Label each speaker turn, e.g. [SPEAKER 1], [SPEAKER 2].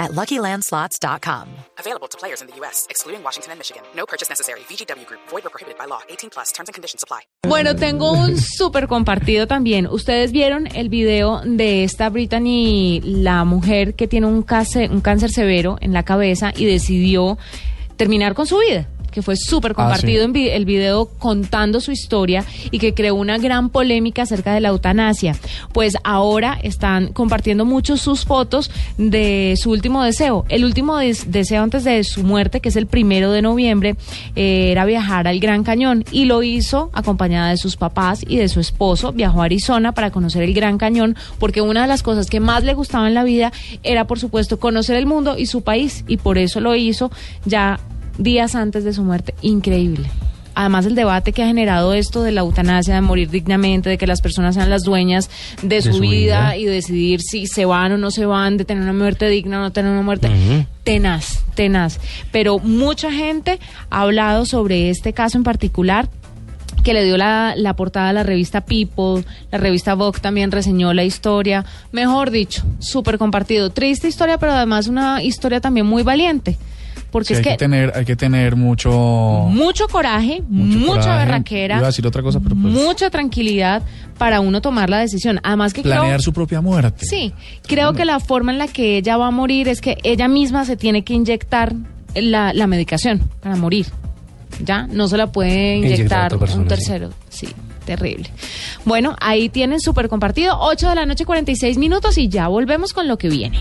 [SPEAKER 1] at LuckyLandSlots.com.
[SPEAKER 2] Available to players in the U.S., excluding Washington and Michigan. No purchase necessary. VGW Group. Void or prohibited by law. 18 plus. Terms and conditions apply.
[SPEAKER 3] Bueno, tengo un súper compartido también. Ustedes vieron el video de esta Brittany, la mujer que tiene un cáncer, un cáncer severo en la cabeza y decidió terminar con su vida que fue súper compartido en vi- el video contando su historia y que creó una gran polémica acerca de la eutanasia. Pues ahora están compartiendo mucho sus fotos de su último deseo. El último des- deseo antes de su muerte, que es el primero de noviembre, eh, era viajar al Gran Cañón y lo hizo acompañada de sus papás y de su esposo. Viajó a Arizona para conocer el Gran Cañón porque una de las cosas que más le gustaba en la vida era, por supuesto, conocer el mundo y su país y por eso lo hizo ya días antes de su muerte. Increíble. Además, el debate que ha generado esto de la eutanasia, de morir dignamente, de que las personas sean las dueñas de, su,
[SPEAKER 4] su
[SPEAKER 3] vida,
[SPEAKER 4] vida.
[SPEAKER 3] y decidir si se van o no se van, de tener una muerte digna o no tener una muerte. Tenaz, tenaz. Pero mucha gente ha hablado sobre este caso en particular que le dio la, la portada a la revista People, la revista Vogue también reseñó la historia, mejor dicho, súper compartido. Triste historia, pero además una historia también muy valiente, porque
[SPEAKER 4] Sí,
[SPEAKER 3] es
[SPEAKER 4] hay
[SPEAKER 3] que
[SPEAKER 4] que tener, hay que tener mucho,
[SPEAKER 3] mucho coraje,
[SPEAKER 4] mucho
[SPEAKER 3] mucha
[SPEAKER 4] coraje.
[SPEAKER 3] berraquera,
[SPEAKER 4] Iba a decir otra cosa, pero pues,
[SPEAKER 3] mucha tranquilidad para uno tomar la decisión. Además que
[SPEAKER 4] planear
[SPEAKER 3] creo,
[SPEAKER 4] su propia muerte.
[SPEAKER 3] Sí, creo que la forma en la que ella va a morir es que ella misma se tiene que inyectar la, la medicación para morir. Ya, no se la puede
[SPEAKER 5] Inyectar
[SPEAKER 3] un tercero. Sí. terrible. Bueno, ahí tienen súper compartido, 8 de la noche 46 minutos y ya volvemos con lo que viene.